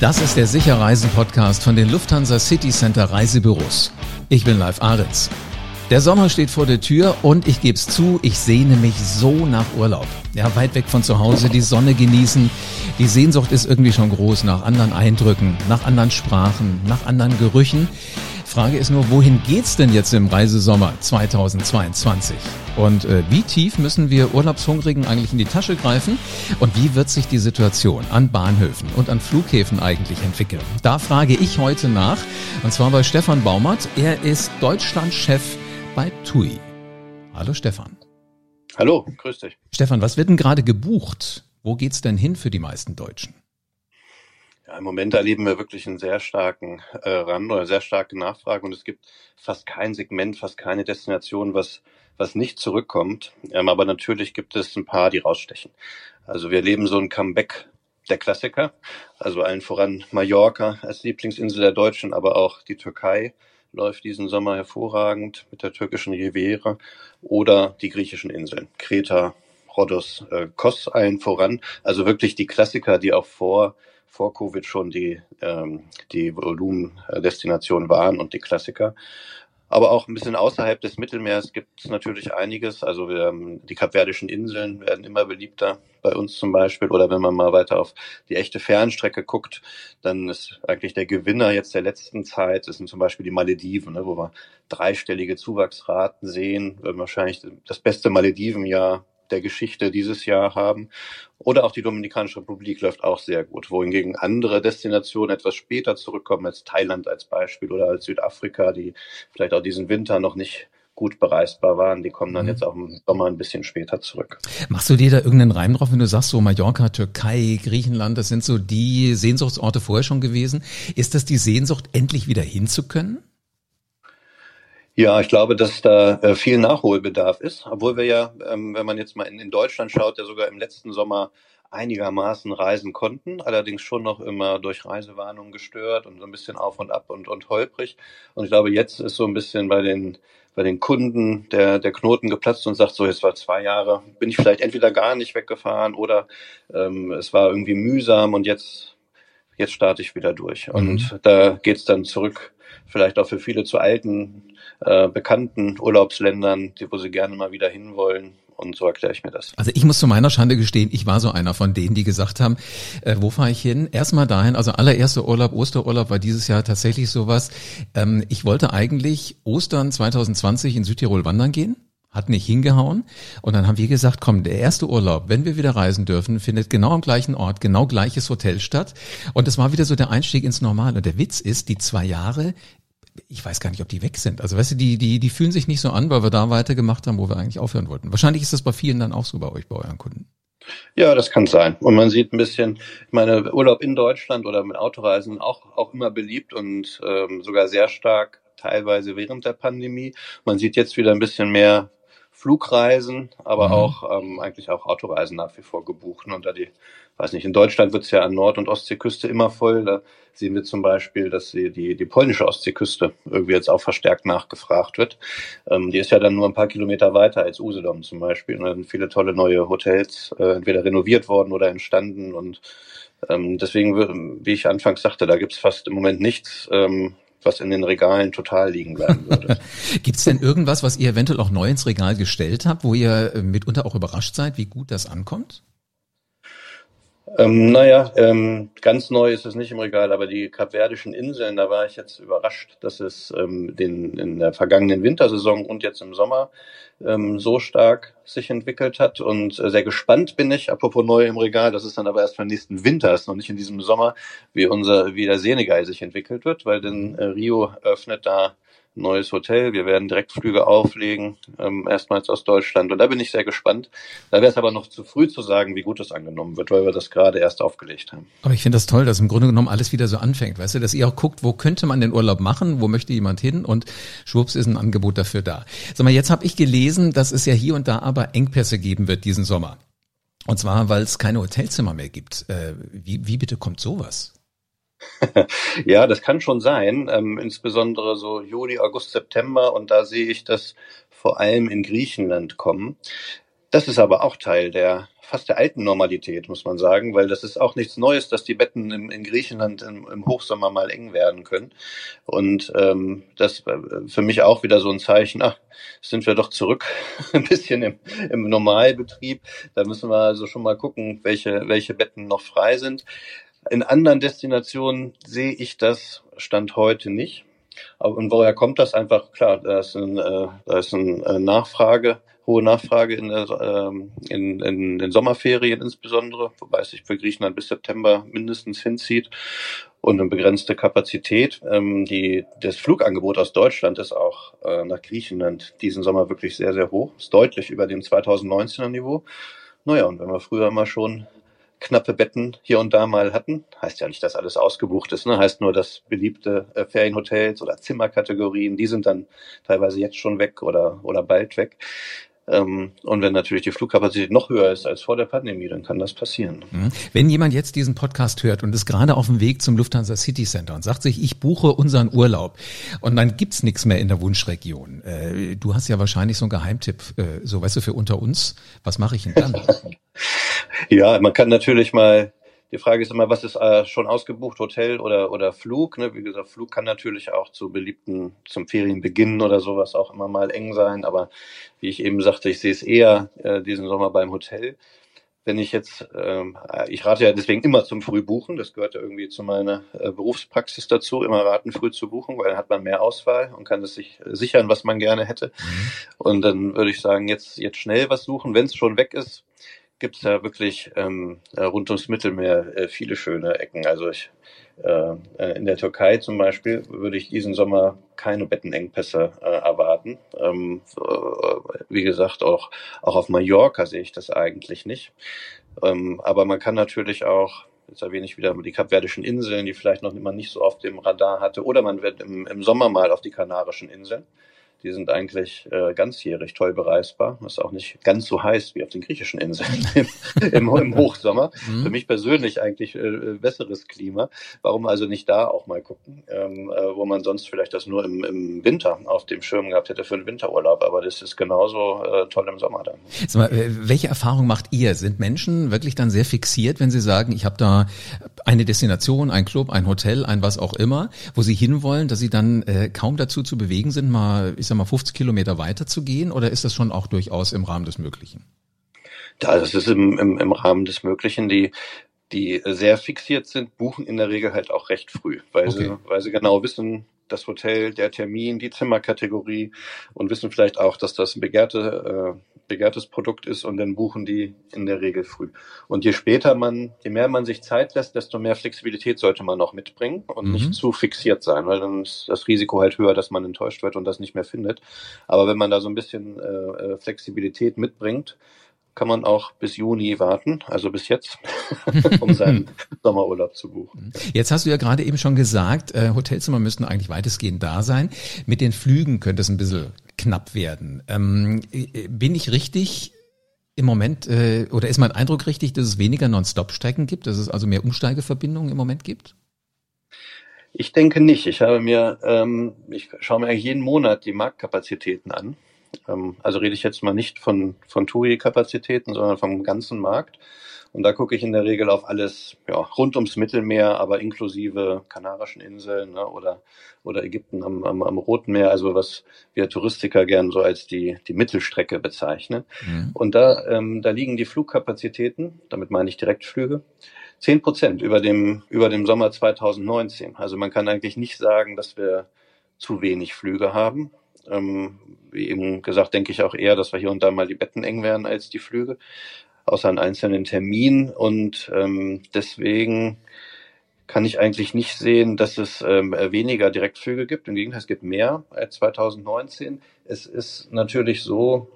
Das ist der Sicherreisen-Podcast von den Lufthansa City Center Reisebüros. Ich bin Live Aritz. Der Sommer steht vor der Tür und ich gebe es zu, ich sehne mich so nach Urlaub. Ja, weit weg von zu Hause, die Sonne genießen. Die Sehnsucht ist irgendwie schon groß nach anderen Eindrücken, nach anderen Sprachen, nach anderen Gerüchen. Frage ist nur, wohin geht's denn jetzt im Reisesommer 2022? Und äh, wie tief müssen wir Urlaubshungrigen eigentlich in die Tasche greifen? Und wie wird sich die Situation an Bahnhöfen und an Flughäfen eigentlich entwickeln? Da frage ich heute nach, und zwar bei Stefan Baumert. Er ist Deutschlandchef bei TUI. Hallo Stefan. Hallo, grüß dich. Stefan, was wird denn gerade gebucht? Wo geht's denn hin für die meisten Deutschen? Ja, Im Moment erleben wir wirklich einen sehr starken äh, Rand oder sehr starke Nachfrage und es gibt fast kein Segment, fast keine Destination, was, was nicht zurückkommt. Ähm, aber natürlich gibt es ein paar, die rausstechen. Also wir erleben so ein Comeback der Klassiker, also allen voran Mallorca als Lieblingsinsel der Deutschen, aber auch die Türkei läuft diesen Sommer hervorragend mit der türkischen Riviera oder die griechischen Inseln, Kreta, Rhodos, äh, Kos allen voran. Also wirklich die Klassiker, die auch vor vor Covid schon die, ähm, die Volumendestinationen waren und die Klassiker. Aber auch ein bisschen außerhalb des Mittelmeers gibt es natürlich einiges. Also wir, die Kapverdischen Inseln werden immer beliebter bei uns zum Beispiel. Oder wenn man mal weiter auf die echte Fernstrecke guckt, dann ist eigentlich der Gewinner jetzt der letzten Zeit, das sind zum Beispiel die Malediven, ne, wo wir dreistellige Zuwachsraten sehen. Wahrscheinlich das beste Maledivenjahr der Geschichte dieses Jahr haben. Oder auch die Dominikanische Republik läuft auch sehr gut, wohingegen andere Destinationen etwas später zurückkommen, als Thailand als Beispiel oder als Südafrika, die vielleicht auch diesen Winter noch nicht gut bereisbar waren, die kommen dann mhm. jetzt auch im Sommer ein bisschen später zurück. Machst du dir da irgendeinen Reim drauf, wenn du sagst, so Mallorca, Türkei, Griechenland, das sind so die Sehnsuchtsorte vorher schon gewesen. Ist das die Sehnsucht, endlich wieder hinzukönnen? Ja, ich glaube, dass da äh, viel Nachholbedarf ist, obwohl wir ja, ähm, wenn man jetzt mal in, in Deutschland schaut, ja sogar im letzten Sommer einigermaßen reisen konnten, allerdings schon noch immer durch Reisewarnungen gestört und so ein bisschen auf und ab und, und holprig. Und ich glaube, jetzt ist so ein bisschen bei den bei den Kunden der, der Knoten geplatzt und sagt, so jetzt war zwei Jahre, bin ich vielleicht entweder gar nicht weggefahren oder ähm, es war irgendwie mühsam und jetzt, jetzt starte ich wieder durch. Mhm. Und da geht's dann zurück, vielleicht auch für viele zu alten äh, bekannten Urlaubsländern, wo sie gerne mal wieder hinwollen. Und so erkläre ich mir das. Also ich muss zu meiner Schande gestehen, ich war so einer von denen, die gesagt haben, äh, wo fahre ich hin? Erstmal dahin, also allererster Urlaub, Osterurlaub war dieses Jahr tatsächlich sowas. Ähm, ich wollte eigentlich Ostern 2020 in Südtirol wandern gehen hat nicht hingehauen. Und dann haben wir gesagt, komm, der erste Urlaub, wenn wir wieder reisen dürfen, findet genau am gleichen Ort, genau gleiches Hotel statt. Und es war wieder so der Einstieg ins Normale. Und der Witz ist, die zwei Jahre ich weiß gar nicht, ob die weg sind. Also weißt du, die, die, die fühlen sich nicht so an, weil wir da weitergemacht haben, wo wir eigentlich aufhören wollten. Wahrscheinlich ist das bei vielen dann auch so bei euch, bei euren Kunden. Ja, das kann sein. Und man sieht ein bisschen, ich meine, Urlaub in Deutschland oder mit Autoreisen auch, auch immer beliebt und ähm, sogar sehr stark teilweise während der Pandemie. Man sieht jetzt wieder ein bisschen mehr Flugreisen, aber mhm. auch ähm, eigentlich auch Autoreisen nach wie vor gebucht. Und da die weiß nicht, in Deutschland wird es ja an Nord- und Ostseeküste immer voll. Da sehen wir zum Beispiel, dass die, die, die polnische Ostseeküste irgendwie jetzt auch verstärkt nachgefragt wird. Ähm, die ist ja dann nur ein paar Kilometer weiter als Usedom zum Beispiel. Und da sind viele tolle neue Hotels äh, entweder renoviert worden oder entstanden. Und ähm, deswegen, wie ich anfangs sagte, da gibt's fast im Moment nichts, ähm, was in den Regalen total liegen bleiben würde. Gibt es denn irgendwas, was ihr eventuell auch neu ins Regal gestellt habt, wo ihr äh, mitunter auch überrascht seid, wie gut das ankommt? Ähm, naja, ähm, ganz neu ist es nicht im Regal, aber die Kapverdischen Inseln, da war ich jetzt überrascht, dass es ähm, den, in der vergangenen Wintersaison und jetzt im Sommer ähm, so stark sich entwickelt hat. Und äh, sehr gespannt bin ich, apropos neu im Regal, das ist dann aber erst den nächsten Winter, ist noch nicht in diesem Sommer, wie unser, wie der Senegal sich entwickelt wird, weil denn äh, Rio öffnet da neues Hotel. Wir werden Direktflüge auflegen, ähm, erstmals aus Deutschland. Und da bin ich sehr gespannt. Da wäre es aber noch zu früh zu sagen, wie gut das angenommen wird, weil wir das gerade erst aufgelegt haben. Aber ich finde das toll, dass im Grunde genommen alles wieder so anfängt. Weißt du, dass ihr auch guckt, wo könnte man den Urlaub machen, wo möchte jemand hin und schwupps ist ein Angebot dafür da. Sag mal, jetzt habe ich gelesen, dass es ja hier und da aber Engpässe geben wird diesen Sommer. Und zwar, weil es keine Hotelzimmer mehr gibt. Äh, wie, wie bitte kommt sowas? ja, das kann schon sein, ähm, insbesondere so Juli, August, September und da sehe ich das vor allem in Griechenland kommen. Das ist aber auch Teil der fast der alten Normalität, muss man sagen, weil das ist auch nichts Neues, dass die Betten im, in Griechenland im, im, Hochsommer mal eng werden können. Und ähm, das äh, für mich auch wieder so ein Zeichen, ach, sind wir doch zurück ein bisschen im, im Normalbetrieb. Da müssen wir also schon mal gucken, welche, welche Betten noch frei sind. In anderen Destinationen sehe ich das Stand heute nicht. Und woher kommt das? Einfach klar, da ist, ein, äh, da ist eine äh, Nachfrage hohe Nachfrage in, der, ähm, in, in den Sommerferien insbesondere, wobei es sich für Griechenland bis September mindestens hinzieht und eine begrenzte Kapazität. Ähm, die, das Flugangebot aus Deutschland ist auch äh, nach Griechenland diesen Sommer wirklich sehr, sehr hoch, ist deutlich über dem 2019er Niveau. Naja, und wenn wir früher immer schon knappe Betten hier und da mal hatten. Heißt ja nicht, dass alles ausgebucht ist, ne? heißt nur, dass beliebte äh, Ferienhotels oder Zimmerkategorien, die sind dann teilweise jetzt schon weg oder, oder bald weg. Ähm, und wenn natürlich die Flugkapazität noch höher ist als vor der Pandemie, dann kann das passieren. Mhm. Wenn jemand jetzt diesen Podcast hört und ist gerade auf dem Weg zum Lufthansa City Center und sagt sich, ich buche unseren Urlaub und dann gibt's nichts mehr in der Wunschregion. Äh, du hast ja wahrscheinlich so einen Geheimtipp, äh, so weißt du, für unter uns. Was mache ich denn dann? ja, man kann natürlich mal die Frage ist immer, was ist äh, schon ausgebucht, Hotel oder, oder Flug? Ne? Wie gesagt, Flug kann natürlich auch zu beliebten, zum Ferienbeginn oder sowas auch immer mal eng sein. Aber wie ich eben sagte, ich sehe es eher äh, diesen Sommer beim Hotel. Wenn ich jetzt, ähm, ich rate ja deswegen immer zum Frühbuchen, das gehört ja irgendwie zu meiner äh, Berufspraxis dazu, immer raten, früh zu buchen, weil dann hat man mehr Auswahl und kann es sich äh, sichern, was man gerne hätte. Mhm. Und dann würde ich sagen, jetzt, jetzt schnell was suchen, wenn es schon weg ist, gibt es ja wirklich ähm, äh, rund ums Mittelmeer äh, viele schöne Ecken. Also ich, äh, äh, in der Türkei zum Beispiel würde ich diesen Sommer keine Bettenengpässe äh, erwarten. Ähm, äh, wie gesagt, auch, auch auf Mallorca sehe ich das eigentlich nicht. Ähm, aber man kann natürlich auch jetzt erwähne ich wieder die Kapverdischen Inseln, die vielleicht noch immer nicht so auf dem Radar hatte, oder man wird im, im Sommer mal auf die Kanarischen Inseln. Die sind eigentlich äh, ganzjährig toll bereisbar, was auch nicht ganz so heiß wie auf den griechischen Inseln im, im, Hochsommer. Mhm. Für mich persönlich eigentlich äh, besseres Klima. Warum also nicht da auch mal gucken, ähm, äh, wo man sonst vielleicht das nur im, im, Winter auf dem Schirm gehabt hätte für einen Winterurlaub. Aber das ist genauso äh, toll im Sommer dann. Mal, äh, welche Erfahrung macht ihr? Sind Menschen wirklich dann sehr fixiert, wenn sie sagen, ich habe da eine Destination, ein Club, ein Hotel, ein was auch immer, wo sie hinwollen, dass sie dann äh, kaum dazu zu bewegen sind, mal, sag mal, 50 Kilometer weiter zu gehen oder ist das schon auch durchaus im Rahmen des Möglichen? Ja, das ist im, im, im Rahmen des Möglichen. Die, die sehr fixiert sind, buchen in der Regel halt auch recht früh, weil, okay. sie, weil sie genau wissen, das Hotel, der Termin, die Zimmerkategorie und wissen vielleicht auch, dass das ein begehrte, äh, begehrtes Produkt ist und dann buchen die in der Regel früh. Und je später man, je mehr man sich Zeit lässt, desto mehr Flexibilität sollte man noch mitbringen und mhm. nicht zu fixiert sein, weil dann ist das Risiko halt höher, dass man enttäuscht wird und das nicht mehr findet. Aber wenn man da so ein bisschen äh, äh Flexibilität mitbringt, kann man auch bis Juni warten, also bis jetzt, um seinen Sommerurlaub zu buchen. Jetzt hast du ja gerade eben schon gesagt, äh, Hotelzimmer müssten eigentlich weitestgehend da sein. Mit den Flügen könnte es ein bisschen knapp werden. Ähm, äh, bin ich richtig im Moment, äh, oder ist mein Eindruck richtig, dass es weniger Non-Stop-Strecken gibt, dass es also mehr Umsteigeverbindungen im Moment gibt? Ich denke nicht. Ich habe mir, ähm, ich schaue mir eigentlich jeden Monat die Marktkapazitäten an also rede ich jetzt mal nicht von, von TUI-Kapazitäten, sondern vom ganzen Markt. Und da gucke ich in der Regel auf alles ja, rund ums Mittelmeer, aber inklusive Kanarischen Inseln ne, oder, oder Ägypten am, am, am Roten Meer, also was wir Touristiker gern so als die, die Mittelstrecke bezeichnen. Mhm. Und da, ähm, da liegen die Flugkapazitäten, damit meine ich Direktflüge, zehn Prozent über dem, über dem Sommer 2019. Also man kann eigentlich nicht sagen, dass wir zu wenig Flüge haben. Ähm, wie eben gesagt, denke ich auch eher, dass wir hier und da mal die Betten eng werden als die Flüge, außer an einzelnen Terminen. Und ähm, deswegen kann ich eigentlich nicht sehen, dass es ähm, weniger Direktflüge gibt. Im Gegenteil, es gibt mehr als 2019. Es ist natürlich so,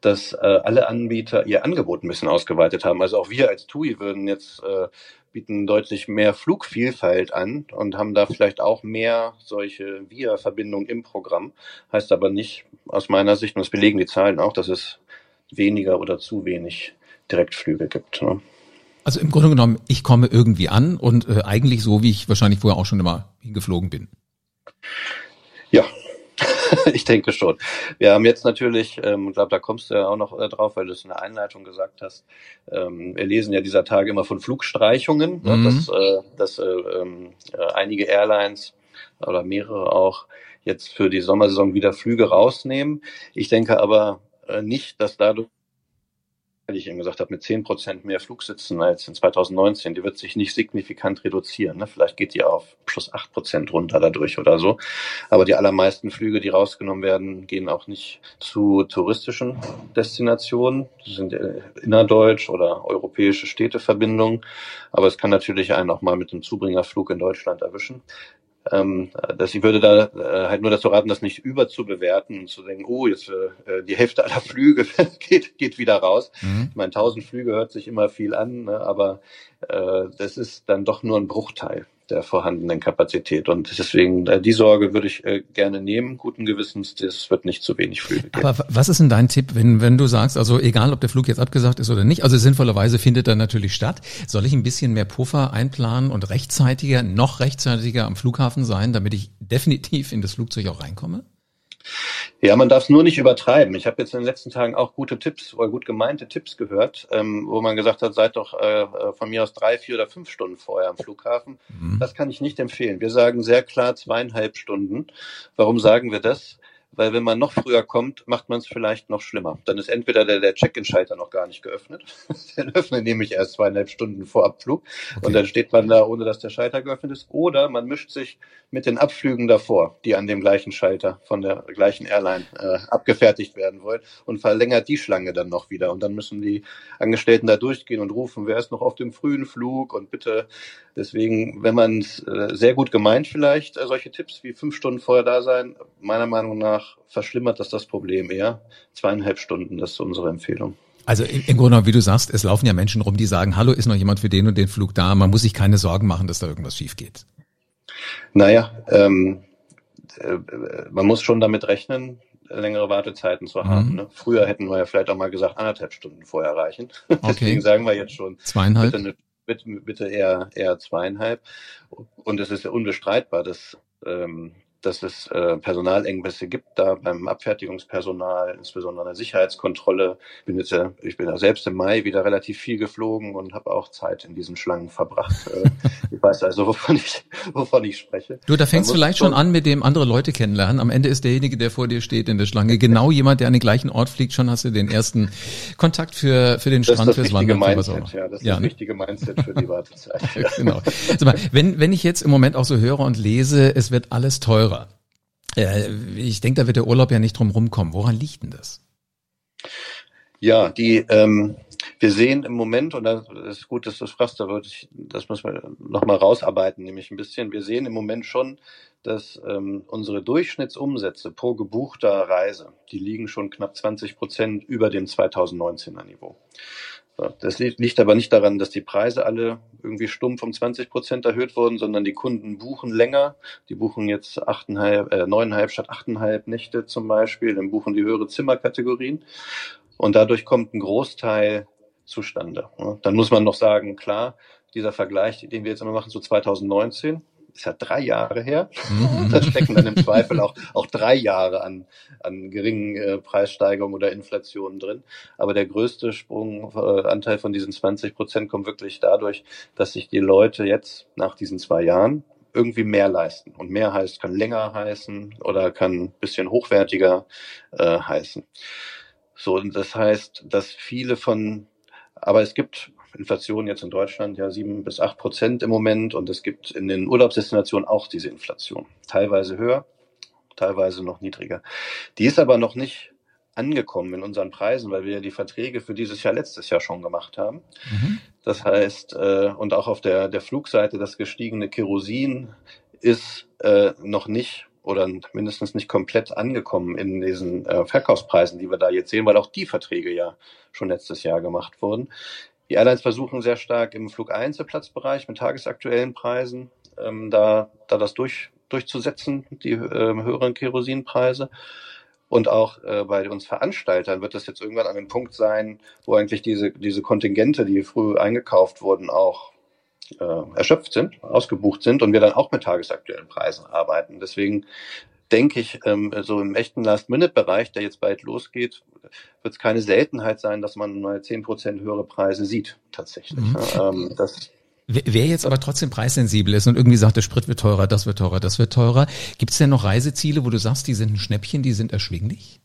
dass äh, alle Anbieter ihr Angebot ein bisschen ausgeweitet haben. Also auch wir als TUI würden jetzt äh, bieten deutlich mehr Flugvielfalt an und haben da vielleicht auch mehr solche Via-Verbindungen im Programm. Heißt aber nicht aus meiner Sicht, und das belegen die Zahlen auch, dass es weniger oder zu wenig Direktflüge gibt. Ne? Also im Grunde genommen, ich komme irgendwie an und äh, eigentlich so, wie ich wahrscheinlich vorher auch schon immer hingeflogen bin. Ja, ich denke schon. Wir haben jetzt natürlich, ähm, ich glaube, da kommst du ja auch noch äh, drauf, weil du es in der Einleitung gesagt hast. Ähm, wir lesen ja dieser Tage immer von Flugstreichungen, ne, mhm. ne, dass, äh, dass äh, ähm, äh, einige Airlines oder mehrere auch jetzt für die Sommersaison wieder Flüge rausnehmen. Ich denke aber äh, nicht, dass dadurch wie ich eben gesagt habe, mit 10 Prozent mehr Flugsitzen als in 2019, die wird sich nicht signifikant reduzieren. Ne? Vielleicht geht die auf plus 8 Prozent runter dadurch oder so. Aber die allermeisten Flüge, die rausgenommen werden, gehen auch nicht zu touristischen Destinationen. Das sind äh, innerdeutsch oder europäische Städteverbindungen. Aber es kann natürlich einen auch mal mit einem Zubringerflug in Deutschland erwischen. Ähm, dass ich würde da äh, halt nur dazu raten, das nicht überzubewerten und zu denken, oh, jetzt äh, die Hälfte aller Flüge geht, geht wieder raus. Mhm. Ich meine, tausend Flüge hört sich immer viel an, ne, aber äh, das ist dann doch nur ein Bruchteil der vorhandenen Kapazität. Und deswegen, äh, die Sorge würde ich äh, gerne nehmen, guten Gewissens, das wird nicht zu wenig Flüge geben. Aber was ist denn dein Tipp, wenn, wenn du sagst, also egal, ob der Flug jetzt abgesagt ist oder nicht, also sinnvollerweise findet er natürlich statt, soll ich ein bisschen mehr Puffer einplanen und rechtzeitiger, noch rechtzeitiger am Flughafen sein, damit ich definitiv in das Flugzeug auch reinkomme? Ja, man darf es nur nicht übertreiben. Ich habe jetzt in den letzten Tagen auch gute Tipps oder gut gemeinte Tipps gehört, ähm, wo man gesagt hat, seid doch äh, äh, von mir aus drei, vier oder fünf Stunden vorher am Flughafen. Mhm. Das kann ich nicht empfehlen. Wir sagen sehr klar zweieinhalb Stunden. Warum sagen wir das? Weil wenn man noch früher kommt, macht man es vielleicht noch schlimmer. Dann ist entweder der, der Check-in-Schalter noch gar nicht geöffnet. den öffnet nämlich erst zweieinhalb Stunden vor Abflug. Okay. Und dann steht man da, ohne dass der Schalter geöffnet ist. Oder man mischt sich mit den Abflügen davor, die an dem gleichen Schalter von der gleichen Airline äh, abgefertigt werden wollen und verlängert die Schlange dann noch wieder. Und dann müssen die Angestellten da durchgehen und rufen, wer ist noch auf dem frühen Flug und bitte. Deswegen, wenn man äh, sehr gut gemeint vielleicht, äh, solche Tipps wie fünf Stunden vorher da sein, meiner Meinung nach nach verschlimmert das das Problem eher. Zweieinhalb Stunden, das ist unsere Empfehlung. Also im Grunde, wie du sagst, es laufen ja Menschen rum, die sagen, hallo, ist noch jemand für den und den Flug da? Man muss sich keine Sorgen machen, dass da irgendwas schief geht. Naja, ähm, äh, man muss schon damit rechnen, längere Wartezeiten zu haben. Mhm. Ne? Früher hätten wir ja vielleicht auch mal gesagt, anderthalb Stunden vorher reichen. Okay. Deswegen sagen wir jetzt schon zweieinhalb. Bitte, bitte, bitte eher, eher zweieinhalb. Und es ist ja unbestreitbar, dass ähm, dass es äh, Personalengpässe gibt da beim Abfertigungspersonal, insbesondere an der Sicherheitskontrolle. Ich bin jetzt ja, ich bin ja selbst im Mai wieder relativ viel geflogen und habe auch Zeit in diesen Schlangen verbracht. Äh, ich weiß also, wovon ich, wovon ich spreche. Du, da fängst du vielleicht schon an, mit dem andere Leute kennenlernen. Am Ende ist derjenige, der vor dir steht in der Schlange, genau jemand, der an den gleichen Ort fliegt. Schon hast du den ersten Kontakt für, für den Strand, fürs Wandern. Mindset, ja, das ist ja, das ne? wichtige Mindset für die Wartezeit. genau. Also wenn, wenn ich jetzt im Moment auch so höre und lese, es wird alles teurer, ich denke, da wird der Urlaub ja nicht drum rumkommen. Woran liegt denn das? Ja, die, ähm, wir sehen im Moment, und das ist gut, dass du das fragst, da würde ich, das müssen wir nochmal rausarbeiten, nämlich ein bisschen. Wir sehen im Moment schon, dass ähm, unsere Durchschnittsumsätze pro gebuchter Reise, die liegen schon knapp 20 Prozent über dem 2019er Niveau. Das liegt aber nicht daran, dass die Preise alle irgendwie stumpf um 20 Prozent erhöht wurden, sondern die Kunden buchen länger. Die buchen jetzt achteinhalb, äh, neuneinhalb statt achteinhalb Nächte zum Beispiel. Dann buchen die höhere Zimmerkategorien. Und dadurch kommt ein Großteil zustande. Dann muss man noch sagen, klar, dieser Vergleich, den wir jetzt immer machen zu 2019, ist ja drei Jahre her. Mhm. da stecken dann im Zweifel auch, auch drei Jahre an, an geringen äh, Preissteigerungen oder Inflationen drin. Aber der größte Sprunganteil äh, von diesen 20 Prozent kommt wirklich dadurch, dass sich die Leute jetzt nach diesen zwei Jahren irgendwie mehr leisten. Und mehr heißt, kann länger heißen oder kann ein bisschen hochwertiger äh, heißen. So, und das heißt, dass viele von, aber es gibt Inflation jetzt in Deutschland ja sieben bis acht Prozent im Moment und es gibt in den Urlaubsdestinationen auch diese Inflation. Teilweise höher, teilweise noch niedriger. Die ist aber noch nicht angekommen in unseren Preisen, weil wir ja die Verträge für dieses Jahr letztes Jahr schon gemacht haben. Mhm. Das heißt, äh, und auch auf der, der Flugseite das gestiegene Kerosin ist äh, noch nicht oder mindestens nicht komplett angekommen in diesen äh, Verkaufspreisen, die wir da jetzt sehen, weil auch die Verträge ja schon letztes Jahr gemacht wurden. Die Airlines versuchen sehr stark im Flugeinzelplatzbereich mit tagesaktuellen Preisen ähm, da, da das durch, durchzusetzen, die ähm, höheren Kerosinpreise. Und auch äh, bei uns Veranstaltern wird das jetzt irgendwann an einem Punkt sein, wo eigentlich diese, diese Kontingente, die früh eingekauft wurden, auch äh, erschöpft sind, ausgebucht sind und wir dann auch mit tagesaktuellen Preisen arbeiten. Deswegen denke ich, ähm, so im echten Last-Minute-Bereich, der jetzt bald losgeht, wird es keine Seltenheit sein, dass man mal zehn Prozent höhere Preise sieht, tatsächlich. Mhm. Ähm, das Wer jetzt aber trotzdem preissensibel ist und irgendwie sagt, der Sprit wird teurer, das wird teurer, das wird teurer, gibt es denn noch Reiseziele, wo du sagst, die sind ein Schnäppchen, die sind erschwinglich?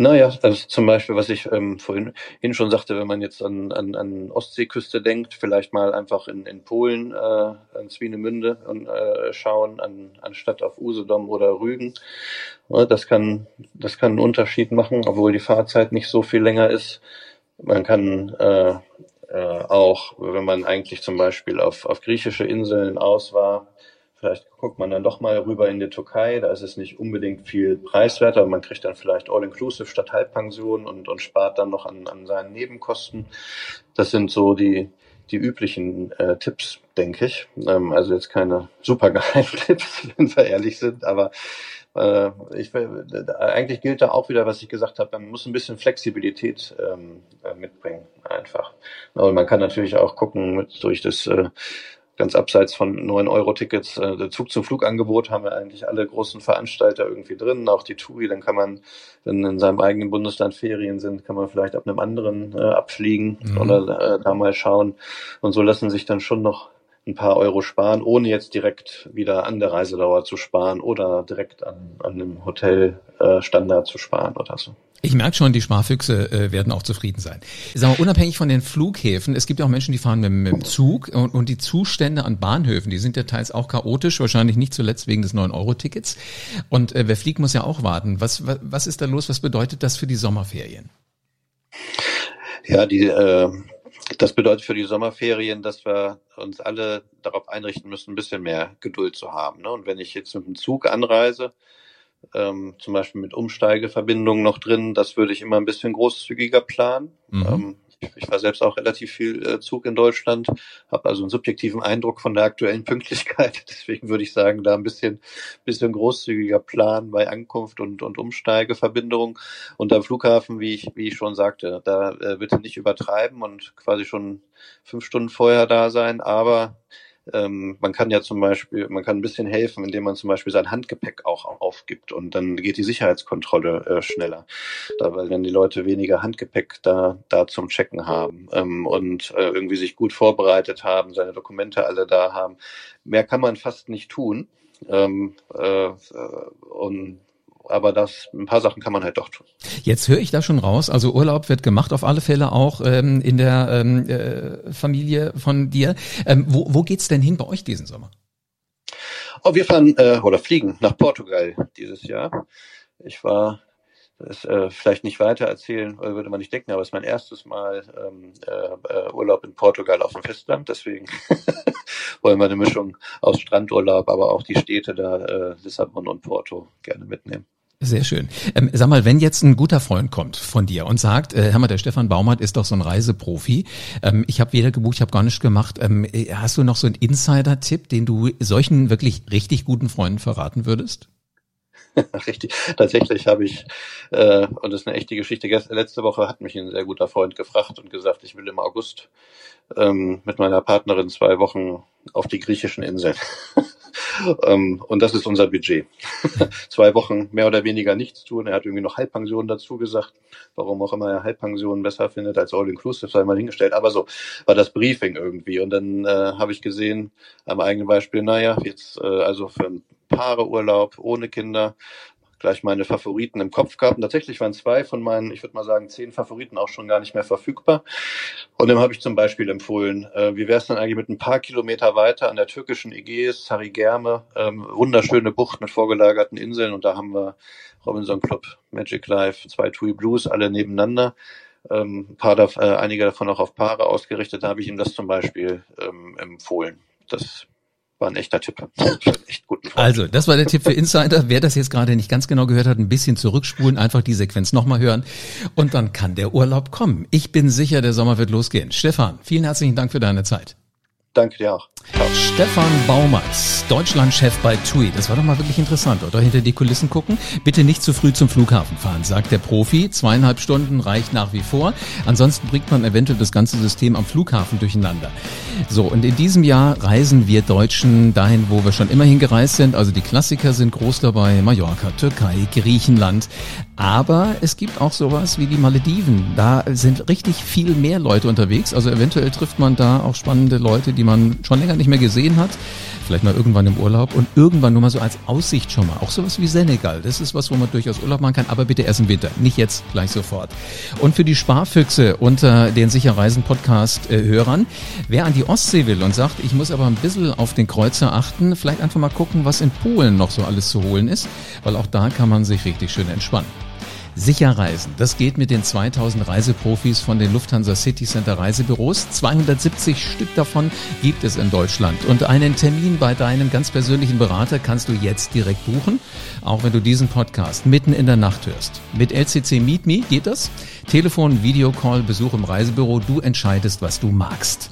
Naja, also zum Beispiel, was ich ähm, vorhin schon sagte, wenn man jetzt an, an, an Ostseeküste denkt, vielleicht mal einfach in, in Polen äh, an Swinemünde und, äh, schauen, an, anstatt auf Usedom oder Rügen. Ja, das kann das kann einen Unterschied machen, obwohl die Fahrzeit nicht so viel länger ist. Man kann äh, äh, auch, wenn man eigentlich zum Beispiel auf, auf griechische Inseln aus war, Vielleicht guckt man dann doch mal rüber in die Türkei, da ist es nicht unbedingt viel preiswerter, man kriegt dann vielleicht All-Inclusive statt Halbpension und, und spart dann noch an, an seinen Nebenkosten. Das sind so die, die üblichen äh, Tipps, denke ich. Ähm, also jetzt keine super Tipps, wenn wir ehrlich sind, aber äh, ich, eigentlich gilt da auch wieder, was ich gesagt habe, man muss ein bisschen Flexibilität ähm, äh, mitbringen, einfach. Aber man kann natürlich auch gucken, mit, durch das äh, ganz abseits von 9-Euro-Tickets, äh, Zug zum Flugangebot haben wir eigentlich alle großen Veranstalter irgendwie drin, auch die TUI, dann kann man, wenn in seinem eigenen Bundesland Ferien sind, kann man vielleicht ab einem anderen äh, abfliegen mhm. oder äh, da mal schauen. Und so lassen sich dann schon noch ein paar Euro sparen, ohne jetzt direkt wieder an der Reisedauer zu sparen oder direkt an, an einem Hotelstandard äh, zu sparen oder so. Ich merke schon, die Sparfüchse äh, werden auch zufrieden sein. Sagen wir, unabhängig von den Flughäfen, es gibt ja auch Menschen, die fahren mit, mit dem Zug und, und, die Zustände an Bahnhöfen, die sind ja teils auch chaotisch, wahrscheinlich nicht zuletzt wegen des 9-Euro-Tickets. Und äh, wer fliegt, muss ja auch warten. Was, was, was ist da los? Was bedeutet das für die Sommerferien? Ja, die, äh, das bedeutet für die Sommerferien, dass wir uns alle darauf einrichten müssen, ein bisschen mehr Geduld zu haben. Ne? Und wenn ich jetzt mit dem Zug anreise, ähm, zum Beispiel mit Umsteigeverbindungen noch drin. Das würde ich immer ein bisschen großzügiger planen. Mhm. Ähm, ich, war selbst auch relativ viel äh, Zug in Deutschland, habe also einen subjektiven Eindruck von der aktuellen Pünktlichkeit. Deswegen würde ich sagen, da ein bisschen, bisschen großzügiger planen bei Ankunft und, und Umsteigeverbindung. Und am Flughafen, wie ich, wie ich schon sagte, da äh, bitte nicht übertreiben und quasi schon fünf Stunden vorher da sein, aber ähm, man kann ja zum Beispiel, man kann ein bisschen helfen, indem man zum Beispiel sein Handgepäck auch aufgibt und dann geht die Sicherheitskontrolle äh, schneller, da, weil dann die Leute weniger Handgepäck da, da zum Checken haben ähm, und äh, irgendwie sich gut vorbereitet haben, seine Dokumente alle da haben. Mehr kann man fast nicht tun. Ähm, äh, und aber das, ein paar Sachen kann man halt doch tun. Jetzt höre ich da schon raus. Also Urlaub wird gemacht auf alle Fälle auch ähm, in der ähm, äh, Familie von dir. Ähm, wo, wo geht's denn hin bei euch diesen Sommer? Oh, wir fahren äh, oder fliegen nach Portugal dieses Jahr. Ich war das äh, vielleicht nicht weiter erzählen, würde man nicht denken, aber es ist mein erstes Mal ähm, äh, äh Urlaub in Portugal auf dem Festland. Deswegen wollen wir eine Mischung aus Strandurlaub, aber auch die Städte da, äh, Lissabon und Porto gerne mitnehmen. Sehr schön. Ähm, sag mal, wenn jetzt ein guter Freund kommt von dir und sagt, äh, hör mal, der Stefan Baumert ist doch so ein Reiseprofi. Ähm, ich habe weder gebucht, ich habe gar nichts gemacht. Ähm, äh, hast du noch so einen Insider-Tipp, den du solchen wirklich richtig guten Freunden verraten würdest? Richtig. Tatsächlich habe ich, äh, und das ist eine echte Geschichte, letzte Woche hat mich ein sehr guter Freund gefragt und gesagt, ich will im August ähm, mit meiner Partnerin zwei Wochen auf die griechischen Inseln. ähm, und das ist unser Budget. zwei Wochen mehr oder weniger nichts tun. Er hat irgendwie noch Halbpension dazu gesagt. Warum auch immer er Halbpension besser findet als All-Inclusive, sei mal hingestellt. Aber so war das Briefing irgendwie. Und dann äh, habe ich gesehen, am eigenen Beispiel, naja, jetzt äh, also für ein Paareurlaub ohne Kinder gleich meine Favoriten im Kopf gehabt. Und tatsächlich waren zwei von meinen, ich würde mal sagen, zehn Favoriten auch schon gar nicht mehr verfügbar. Und dem habe ich zum Beispiel empfohlen, äh, wie wäre es dann eigentlich mit ein paar Kilometer weiter an der türkischen Ägäis, Sarigerme, ähm, wunderschöne Bucht mit vorgelagerten Inseln. Und da haben wir Robinson Club, Magic Life, zwei TUI Blues, alle nebeneinander. Ähm, ein paar, äh, einige davon auch auf Paare ausgerichtet, da habe ich ihm das zum Beispiel ähm, empfohlen. Das war ein echter Tipp. Echt. Also, das war der Tipp für Insider. Wer das jetzt gerade nicht ganz genau gehört hat, ein bisschen zurückspulen, einfach die Sequenz nochmal hören und dann kann der Urlaub kommen. Ich bin sicher, der Sommer wird losgehen. Stefan, vielen herzlichen Dank für deine Zeit. Danke dir auch. Stefan Baumert, Deutschlandchef bei TUI. Das war doch mal wirklich interessant, oder? Hinter die Kulissen gucken. Bitte nicht zu früh zum Flughafen fahren, sagt der Profi. Zweieinhalb Stunden reicht nach wie vor. Ansonsten bringt man eventuell das ganze System am Flughafen durcheinander. So, und in diesem Jahr reisen wir Deutschen dahin, wo wir schon immerhin gereist sind. Also die Klassiker sind groß dabei. Mallorca, Türkei, Griechenland. Aber es gibt auch sowas wie die Malediven. Da sind richtig viel mehr Leute unterwegs. Also eventuell trifft man da auch spannende Leute, die man schon länger nicht mehr gesehen hat. Vielleicht mal irgendwann im Urlaub und irgendwann nur mal so als Aussicht schon mal. Auch sowas wie Senegal. Das ist was, wo man durchaus Urlaub machen kann, aber bitte erst im Winter. Nicht jetzt, gleich sofort. Und für die Sparfüchse unter den Sicherreisen Podcast äh, Hörern, wer an die Ostsee will und sagt, ich muss aber ein bisschen auf den Kreuzer achten, vielleicht einfach mal gucken, was in Polen noch so alles zu holen ist, weil auch da kann man sich richtig schön entspannen. Sicher reisen. Das geht mit den 2000 Reiseprofis von den Lufthansa City Center Reisebüros. 270 Stück davon gibt es in Deutschland. Und einen Termin bei deinem ganz persönlichen Berater kannst du jetzt direkt buchen, auch wenn du diesen Podcast mitten in der Nacht hörst. Mit LCC Meet Me geht das. Telefon, Videocall, Besuch im Reisebüro. Du entscheidest, was du magst.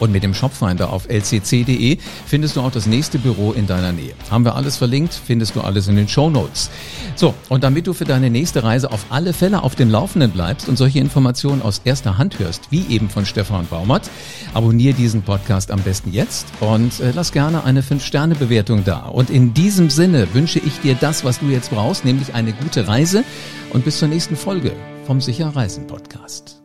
Und mit dem Shopfinder auf lcc.de findest du auch das nächste Büro in deiner Nähe. Haben wir alles verlinkt, findest du alles in den Show Notes. So, und damit du für deine nächste Reise auf alle Fälle auf dem Laufenden bleibst und solche Informationen aus erster Hand hörst, wie eben von Stefan Baumert, abonniere diesen Podcast am besten jetzt und äh, lass gerne eine 5-Sterne-Bewertung da. Und in diesem Sinne wünsche ich dir das, was du jetzt brauchst, nämlich eine gute Reise und bis zur nächsten Folge vom Sicher Reisen Podcast.